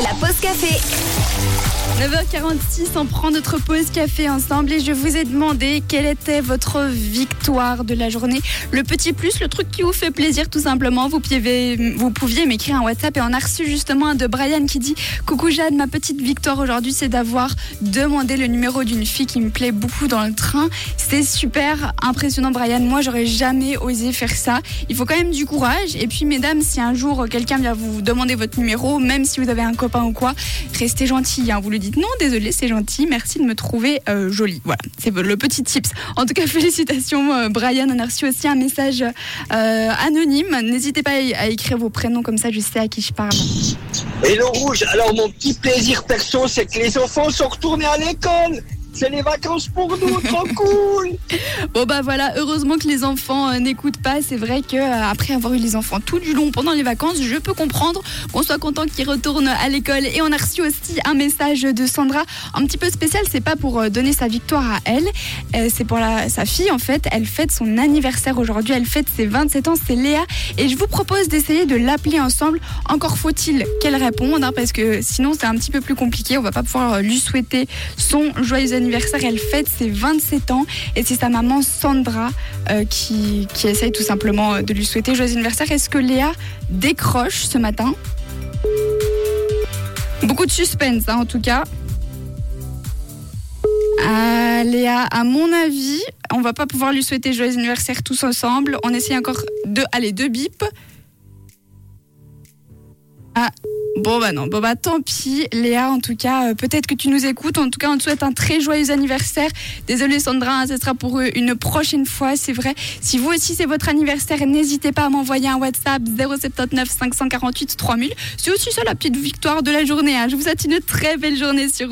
La pause café. 9h46, on prend notre pause café ensemble et je vous ai demandé quelle était votre victoire de la journée. Le petit plus, le truc qui vous fait plaisir tout simplement. Vous pouviez, vous pouviez m'écrire un WhatsApp et on a reçu justement un de Brian qui dit Coucou Jade, ma petite victoire aujourd'hui c'est d'avoir demandé le numéro d'une fille qui me plaît beaucoup dans le train. C'est super impressionnant Brian, moi j'aurais jamais osé faire ça. Il faut quand même du courage et puis mesdames, si un jour quelqu'un vient vous demander votre numéro, même si vous avez un copain ou quoi, restez gentil, hein. vous le dites non, désolé, c'est gentil, merci de me trouver euh, jolie. Voilà, c'est le petit tips. En tout cas, félicitations euh, Brian, on a reçu aussi un message euh, anonyme. N'hésitez pas à écrire vos prénoms comme ça, je sais à qui je parle. Hello Rouge, alors mon petit plaisir perso, c'est que les enfants sont retournés à l'école. C'est les vacances pour nous, trop cool Bon bah voilà, heureusement que les enfants euh, n'écoutent pas. C'est vrai que euh, après avoir eu les enfants tout du long pendant les vacances, je peux comprendre qu'on soit content qu'ils retournent à l'école. Et on a reçu aussi un message de Sandra, un petit peu spécial. C'est pas pour euh, donner sa victoire à elle, c'est pour sa fille en fait. Elle fête son anniversaire aujourd'hui. Elle fête ses 27 ans. C'est Léa. Et je vous propose d'essayer de l'appeler ensemble. Encore faut-il qu'elle réponde, hein, parce que sinon c'est un petit peu plus compliqué. On va pas pouvoir lui souhaiter son joyeux anniversaire. Elle fête ses 27 ans et c'est sa maman Sandra euh, qui, qui essaye tout simplement euh, de lui souhaiter joyeux anniversaire. Est-ce que Léa décroche ce matin? Beaucoup de suspense hein, en tout cas. Ah, Léa, à mon avis, on va pas pouvoir lui souhaiter joyeux anniversaire tous ensemble. On essaye encore deux, allez, deux bips. Ah, bon bah non, bon bah tant pis, Léa, en tout cas, euh, peut-être que tu nous écoutes. En tout cas, on te souhaite un très joyeux anniversaire. Désolée Sandra, hein, ce sera pour une prochaine fois, c'est vrai. Si vous aussi c'est votre anniversaire, n'hésitez pas à m'envoyer un WhatsApp 079 548 3000. C'est aussi ça la petite victoire de la journée. hein. Je vous souhaite une très belle journée sur